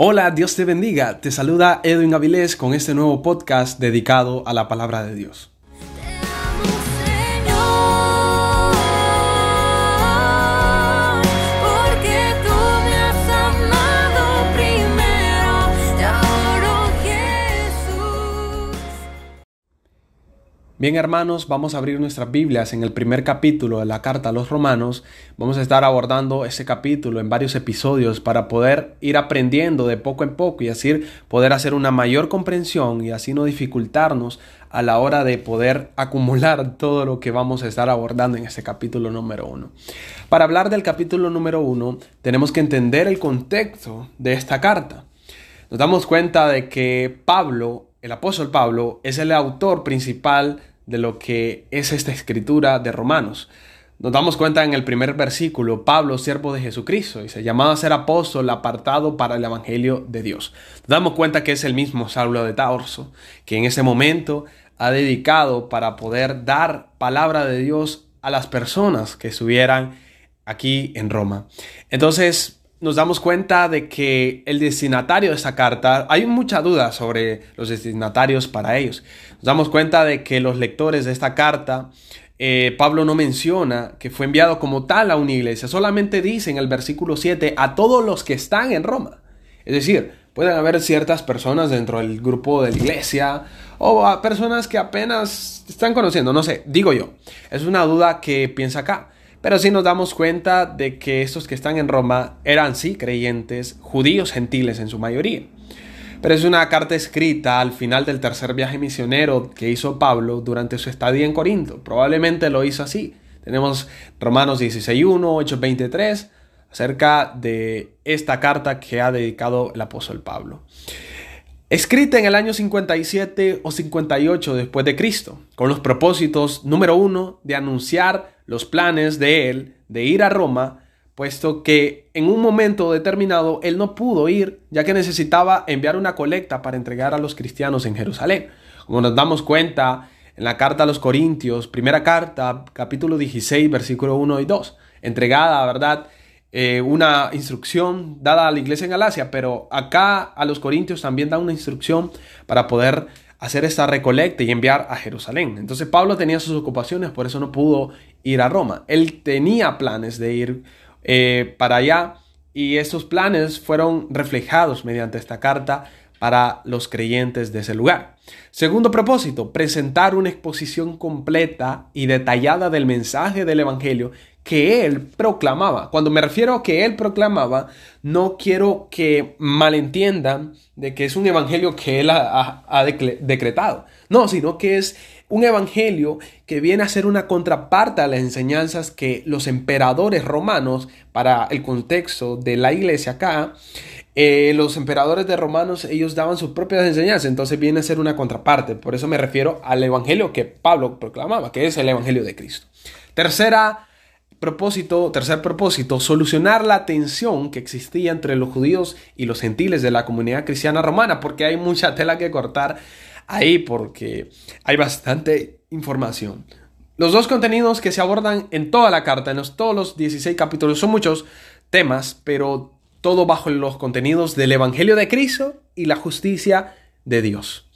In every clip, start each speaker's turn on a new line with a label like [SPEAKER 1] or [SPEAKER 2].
[SPEAKER 1] Hola, Dios te bendiga. Te saluda Edwin Avilés con este nuevo podcast dedicado a la palabra de Dios. Bien hermanos, vamos a abrir nuestras Biblias en el primer capítulo de la carta a los romanos. Vamos a estar abordando ese capítulo en varios episodios para poder ir aprendiendo de poco en poco y así poder hacer una mayor comprensión y así no dificultarnos a la hora de poder acumular todo lo que vamos a estar abordando en este capítulo número uno. Para hablar del capítulo número uno tenemos que entender el contexto de esta carta. Nos damos cuenta de que Pablo el apóstol Pablo es el autor principal de lo que es esta escritura de Romanos. Nos damos cuenta en el primer versículo, Pablo, siervo de Jesucristo, y se llamaba a ser apóstol apartado para el Evangelio de Dios. Nos damos cuenta que es el mismo Saulo de Tarso, que en ese momento ha dedicado para poder dar palabra de Dios a las personas que estuvieran aquí en Roma. Entonces, nos damos cuenta de que el destinatario de esta carta, hay mucha duda sobre los destinatarios para ellos. Nos damos cuenta de que los lectores de esta carta, eh, Pablo no menciona que fue enviado como tal a una iglesia, solamente dice en el versículo 7 a todos los que están en Roma. Es decir, pueden haber ciertas personas dentro del grupo de la iglesia o a personas que apenas están conociendo, no sé, digo yo. Es una duda que piensa acá. Pero sí nos damos cuenta de que estos que están en Roma eran sí creyentes, judíos gentiles en su mayoría. Pero es una carta escrita al final del tercer viaje misionero que hizo Pablo durante su estadía en Corinto. Probablemente lo hizo así. Tenemos Romanos 16.1, 8.23 acerca de esta carta que ha dedicado el apóstol Pablo. Escrita en el año 57 o 58 después de Cristo, con los propósitos número uno de anunciar los planes de él de ir a Roma, puesto que en un momento determinado él no pudo ir, ya que necesitaba enviar una colecta para entregar a los cristianos en Jerusalén. Como nos damos cuenta en la carta a los Corintios, primera carta, capítulo 16, versículo 1 y 2, entregada, ¿verdad? Eh, una instrucción dada a la iglesia en Galacia, pero acá a los Corintios también da una instrucción para poder hacer esta recolecta y enviar a Jerusalén. Entonces Pablo tenía sus ocupaciones, por eso no pudo ir a Roma. Él tenía planes de ir eh, para allá y esos planes fueron reflejados mediante esta carta para los creyentes de ese lugar. Segundo propósito, presentar una exposición completa y detallada del mensaje del Evangelio que él proclamaba. Cuando me refiero a que él proclamaba, no quiero que malentiendan de que es un evangelio que él ha, decretado. No, sino que es un evangelio que viene a ser una contraparte a las enseñanzas que los emperadores romanos, para el contexto de la iglesia acá, eh, los emperadores de romanos, ellos daban sus propias enseñanzas, entonces viene a ser una contraparte. Por eso me refiero al evangelio que Pablo proclamaba, que es el evangelio de Cristo. Tercera propósito, tercer propósito, solucionar la tensión que existía entre los judíos y los gentiles de la comunidad cristiana romana, porque hay mucha tela que cortar ahí, porque hay bastante información. Los dos contenidos que se abordan en toda la carta, en todos los 16 capítulos, son muchos temas, pero todo bajo los contenidos del Evangelio de Cristo y la justicia de Dios.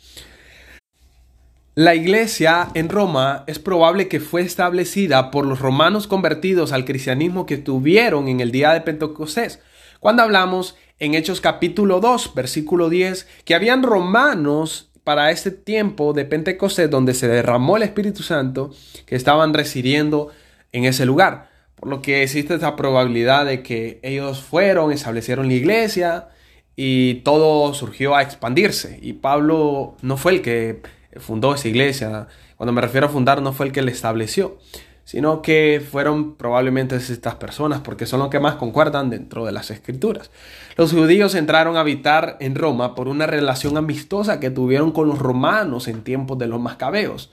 [SPEAKER 1] La iglesia en Roma es probable que fue establecida por los romanos convertidos al cristianismo que tuvieron en el día de Pentecostés. Cuando hablamos en Hechos capítulo 2, versículo 10, que habían romanos para este tiempo de Pentecostés donde se derramó el Espíritu Santo que estaban residiendo en ese lugar. Por lo que existe esa probabilidad de que ellos fueron, establecieron la iglesia y todo surgió a expandirse. Y Pablo no fue el que fundó esa iglesia. Cuando me refiero a fundar, no fue el que la estableció, sino que fueron probablemente estas personas, porque son los que más concuerdan dentro de las escrituras. Los judíos entraron a habitar en Roma por una relación amistosa que tuvieron con los romanos en tiempos de los mascabeos.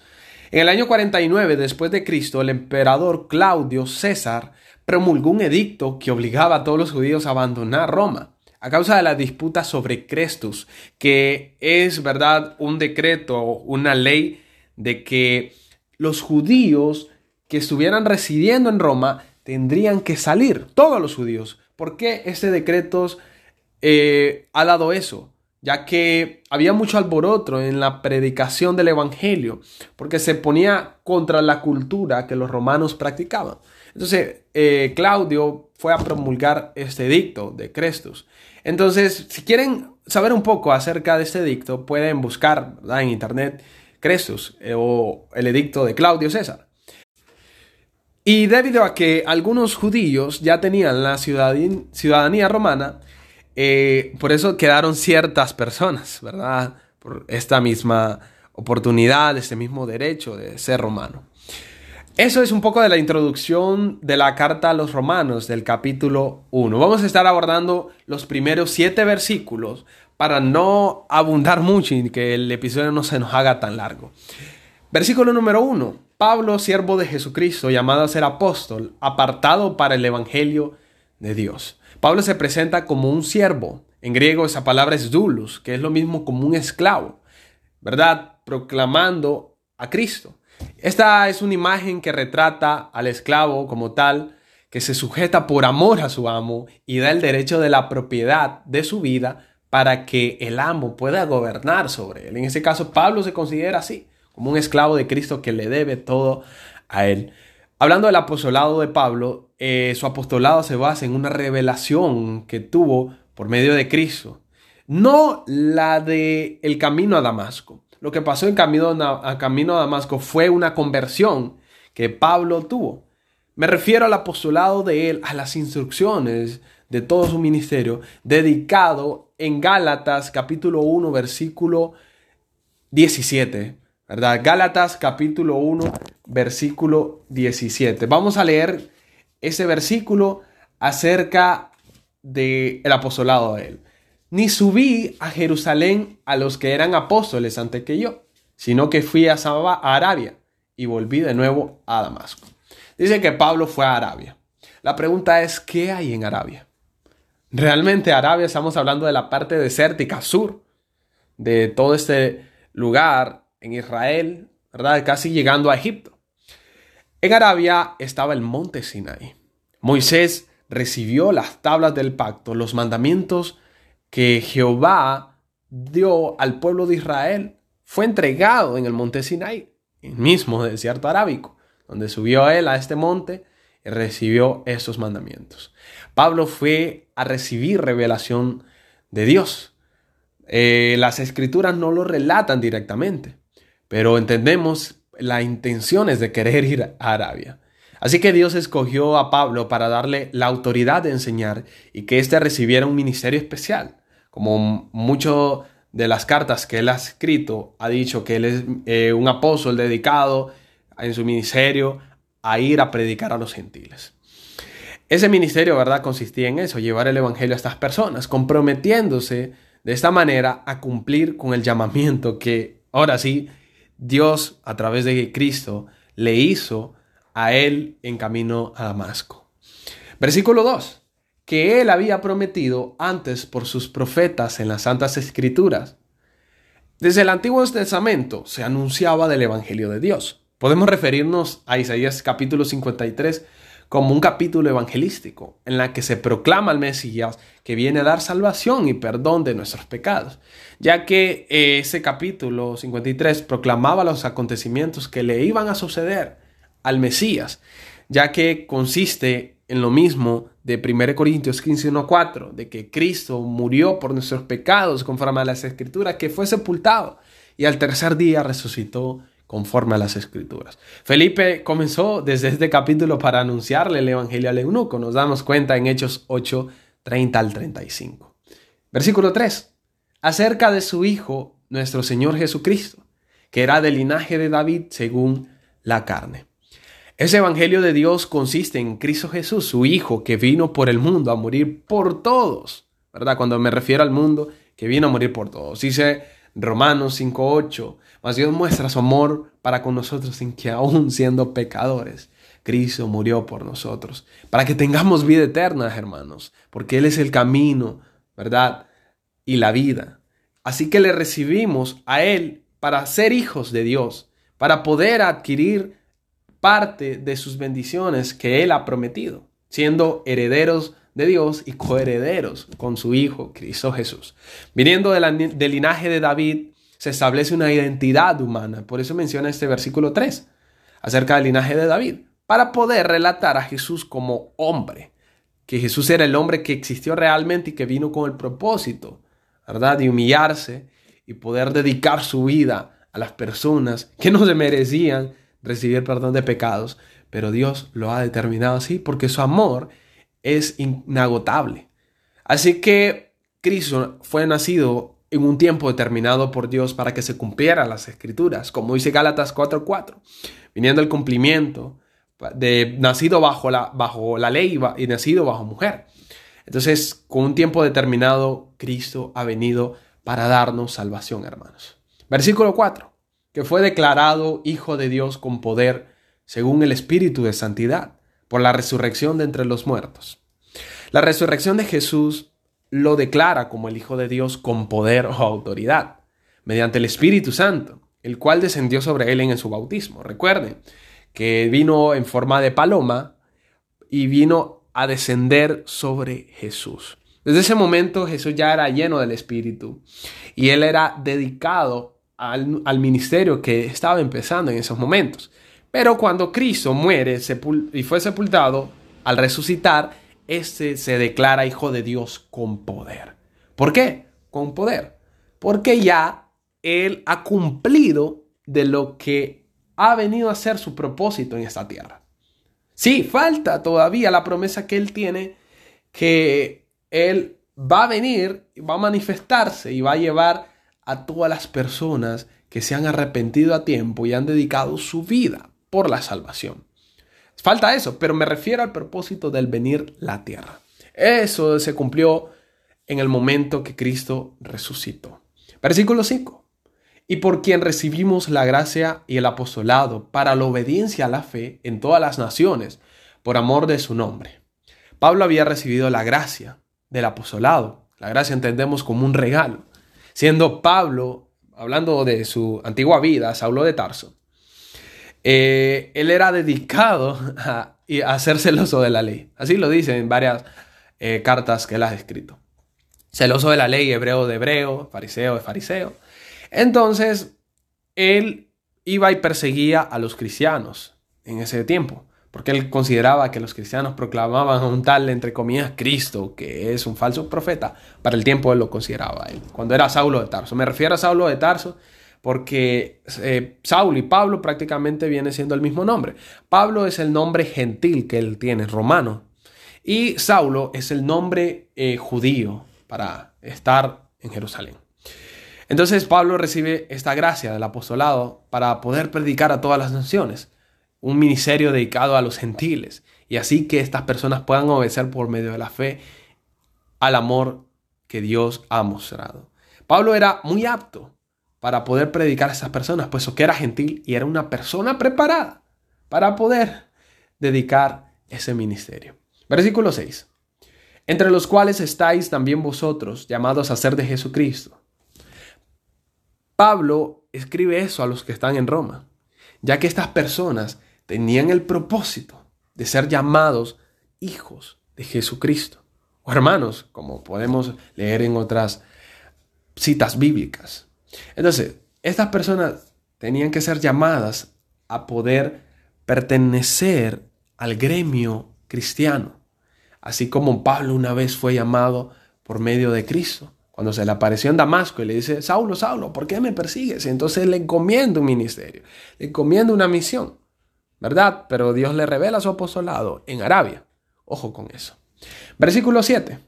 [SPEAKER 1] En el año 49 después de Cristo, el emperador Claudio César promulgó un edicto que obligaba a todos los judíos a abandonar Roma a causa de la disputa sobre Crestus, que es, ¿verdad?, un decreto, una ley de que los judíos que estuvieran residiendo en Roma tendrían que salir, todos los judíos. ¿Por qué este decreto eh, ha dado eso, ya que había mucho alboroto en la predicación del Evangelio, porque se ponía contra la cultura que los romanos practicaban. Entonces, eh, Claudio fue a promulgar este edicto de Crestus. Entonces, si quieren saber un poco acerca de este edicto, pueden buscar en internet Crestus eh, o el edicto de Claudio César. Y debido a que algunos judíos ya tenían la ciudadanía romana, eh, por eso quedaron ciertas personas, ¿verdad? Por esta misma oportunidad, este mismo derecho de ser romano. Eso es un poco de la introducción de la carta a los romanos del capítulo 1. Vamos a estar abordando los primeros siete versículos para no abundar mucho y que el episodio no se nos haga tan largo. Versículo número 1. Pablo, siervo de Jesucristo, llamado a ser apóstol, apartado para el Evangelio de Dios. Pablo se presenta como un siervo. En griego esa palabra es doulos, que es lo mismo como un esclavo, ¿verdad? Proclamando a Cristo. Esta es una imagen que retrata al esclavo como tal, que se sujeta por amor a su amo y da el derecho de la propiedad de su vida para que el amo pueda gobernar sobre él. En ese caso, Pablo se considera así, como un esclavo de Cristo que le debe todo a él. Hablando del apostolado de Pablo, eh, su apostolado se basa en una revelación que tuvo por medio de Cristo, no la de el camino a Damasco. Lo que pasó en camino a, camino a Damasco fue una conversión que Pablo tuvo. Me refiero al apostolado de él, a las instrucciones de todo su ministerio, dedicado en Gálatas capítulo 1, versículo 17. ¿Verdad? Gálatas capítulo 1, versículo 17. Vamos a leer ese versículo acerca del el apostolado de él. Ni subí a Jerusalén a los que eran apóstoles antes que yo, sino que fui a, a Arabia y volví de nuevo a Damasco. Dice que Pablo fue a Arabia. La pregunta es, ¿qué hay en Arabia? Realmente Arabia estamos hablando de la parte desértica sur de todo este lugar en Israel, ¿verdad? Casi llegando a Egipto. En Arabia estaba el monte Sinai. Moisés recibió las tablas del pacto, los mandamientos que Jehová dio al pueblo de Israel. Fue entregado en el monte Sinai, el mismo desierto arábico, donde subió él a este monte y recibió esos mandamientos. Pablo fue a recibir revelación de Dios. Eh, las escrituras no lo relatan directamente, pero entendemos la intención es de querer ir a Arabia. Así que Dios escogió a Pablo para darle la autoridad de enseñar y que éste recibiera un ministerio especial. Como mucho de las cartas que él ha escrito, ha dicho que él es eh, un apóstol dedicado en su ministerio a ir a predicar a los gentiles. Ese ministerio, ¿verdad?, consistía en eso, llevar el Evangelio a estas personas, comprometiéndose de esta manera a cumplir con el llamamiento que, ahora sí, Dios, a través de Cristo, le hizo a él en camino a Damasco. Versículo 2. Que él había prometido antes por sus profetas en las Santas Escrituras. Desde el Antiguo Testamento se anunciaba del Evangelio de Dios. Podemos referirnos a Isaías capítulo 53 como un capítulo evangelístico en la que se proclama al Mesías que viene a dar salvación y perdón de nuestros pecados, ya que eh, ese capítulo 53 proclamaba los acontecimientos que le iban a suceder al Mesías, ya que consiste en lo mismo de 1 Corintios 15, 4, de que Cristo murió por nuestros pecados conforme a las escrituras, que fue sepultado y al tercer día resucitó conforme a las escrituras. Felipe comenzó desde este capítulo para anunciarle el Evangelio al eunuco. Nos damos cuenta en Hechos 8, 30 al 35. Versículo 3. Acerca de su Hijo, nuestro Señor Jesucristo, que era del linaje de David según la carne. Ese Evangelio de Dios consiste en Cristo Jesús, su Hijo, que vino por el mundo a morir por todos. ¿Verdad? Cuando me refiero al mundo, que vino a morir por todos. Dice Romanos 5.8, mas Dios muestra su amor para con nosotros sin que aún siendo pecadores, Cristo murió por nosotros, para que tengamos vida eterna, hermanos, porque Él es el camino, ¿verdad? Y la vida. Así que le recibimos a Él para ser hijos de Dios, para poder adquirir parte de sus bendiciones que Él ha prometido, siendo herederos de Dios y coherederos con su Hijo, Cristo Jesús. Viniendo del linaje de David, se establece una identidad humana. Por eso menciona este versículo 3 acerca del linaje de David, para poder relatar a Jesús como hombre, que Jesús era el hombre que existió realmente y que vino con el propósito, ¿verdad?, de humillarse y poder dedicar su vida a las personas que no se merecían recibir perdón de pecados, pero Dios lo ha determinado así porque su amor es inagotable. Así que Cristo fue nacido en un tiempo determinado por Dios para que se cumplieran las escrituras, como dice Gálatas 4:4, viniendo el cumplimiento de nacido bajo la, bajo la ley y nacido bajo mujer. Entonces, con un tiempo determinado, Cristo ha venido para darnos salvación, hermanos. Versículo 4, que fue declarado Hijo de Dios con poder según el Espíritu de Santidad, por la resurrección de entre los muertos. La resurrección de Jesús lo declara como el Hijo de Dios con poder o autoridad, mediante el Espíritu Santo, el cual descendió sobre él en su bautismo. Recuerden que vino en forma de paloma y vino a descender sobre Jesús. Desde ese momento Jesús ya era lleno del Espíritu y él era dedicado al, al ministerio que estaba empezando en esos momentos. Pero cuando Cristo muere y fue sepultado, al resucitar, este se declara hijo de Dios con poder. ¿Por qué? Con poder. Porque ya Él ha cumplido de lo que ha venido a ser su propósito en esta tierra. Sí, falta todavía la promesa que Él tiene, que Él va a venir, va a manifestarse y va a llevar a todas las personas que se han arrepentido a tiempo y han dedicado su vida por la salvación. Falta eso, pero me refiero al propósito del venir la tierra. Eso se cumplió en el momento que Cristo resucitó. Versículo 5. Y por quien recibimos la gracia y el apostolado para la obediencia a la fe en todas las naciones, por amor de su nombre. Pablo había recibido la gracia del apostolado. La gracia entendemos como un regalo. Siendo Pablo, hablando de su antigua vida, Saulo de Tarso, eh, él era dedicado a, a, ser celoso de la ley. Así lo dice en varias eh, cartas que él ha escrito. Celoso de la ley, hebreo de hebreo, fariseo de fariseo. Entonces, él iba y perseguía a los cristianos en ese tiempo, porque él consideraba que los cristianos proclamaban a un tal, entre comillas, Cristo, que es un falso profeta. Para el tiempo él lo consideraba él, cuando era Saulo de Tarso. Me refiero a Saulo de Tarso porque eh, Saulo y Pablo prácticamente viene siendo el mismo nombre. Pablo es el nombre gentil que él tiene, romano, y Saulo es el nombre eh, judío para estar en Jerusalén. Entonces Pablo recibe esta gracia del apostolado para poder predicar a todas las naciones, un ministerio dedicado a los gentiles, y así que estas personas puedan obedecer por medio de la fe al amor que Dios ha mostrado. Pablo era muy apto para poder predicar a esas personas, puesto que era gentil y era una persona preparada para poder dedicar ese ministerio. Versículo 6. Entre los cuales estáis también vosotros, llamados a ser de Jesucristo. Pablo escribe eso a los que están en Roma, ya que estas personas tenían el propósito de ser llamados hijos de Jesucristo, o hermanos, como podemos leer en otras citas bíblicas. Entonces, estas personas tenían que ser llamadas a poder pertenecer al gremio cristiano, así como Pablo una vez fue llamado por medio de Cristo. Cuando se le apareció en Damasco y le dice, Saulo, Saulo, ¿por qué me persigues? entonces le encomienda un ministerio, le encomienda una misión, ¿verdad? Pero Dios le revela su apostolado en Arabia. Ojo con eso. Versículo 7.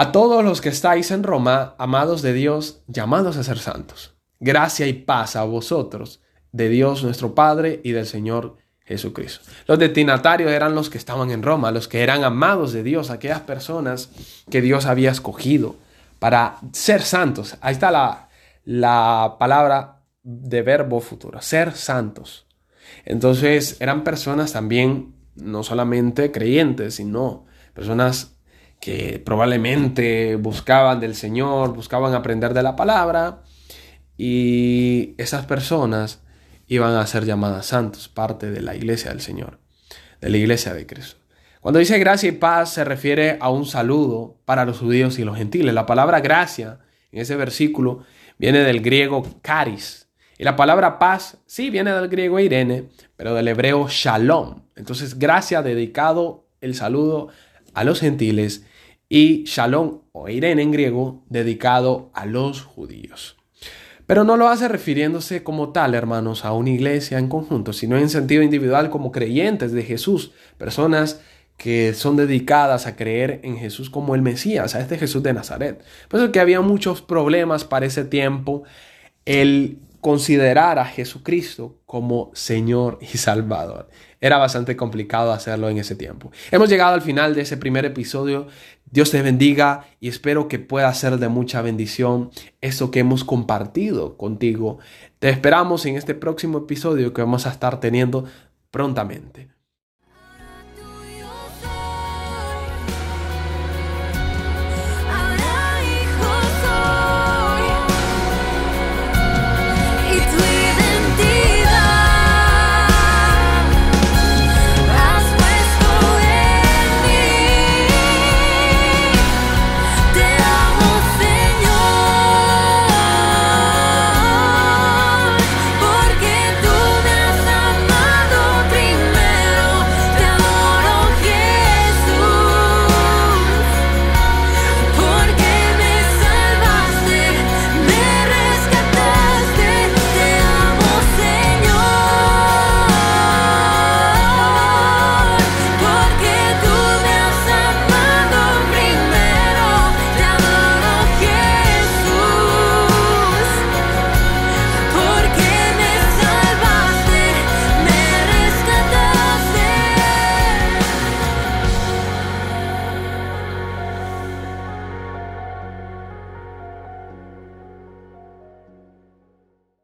[SPEAKER 1] A todos los que estáis en Roma, amados de Dios, llamados a ser santos. Gracia y paz a vosotros, de Dios nuestro Padre y del Señor Jesucristo. Los destinatarios eran los que estaban en Roma, los que eran amados de Dios, aquellas personas que Dios había escogido para ser santos. Ahí está la, la palabra de verbo futuro, ser santos. Entonces eran personas también, no solamente creyentes, sino personas que probablemente buscaban del Señor, buscaban aprender de la palabra, y esas personas iban a ser llamadas santos, parte de la iglesia del Señor, de la iglesia de Cristo. Cuando dice gracia y paz se refiere a un saludo para los judíos y los gentiles. La palabra gracia en ese versículo viene del griego caris. Y la palabra paz sí viene del griego irene, pero del hebreo shalom. Entonces gracia dedicado el saludo a los gentiles y shalom o irene en griego dedicado a los judíos. Pero no lo hace refiriéndose como tal, hermanos, a una iglesia en conjunto, sino en sentido individual como creyentes de Jesús, personas que son dedicadas a creer en Jesús como el Mesías, a este Jesús de Nazaret. Por eso que había muchos problemas para ese tiempo el considerar a Jesucristo como Señor y Salvador. Era bastante complicado hacerlo en ese tiempo. Hemos llegado al final de ese primer episodio. Dios te bendiga y espero que pueda ser de mucha bendición esto que hemos compartido contigo. Te esperamos en este próximo episodio que vamos a estar teniendo prontamente.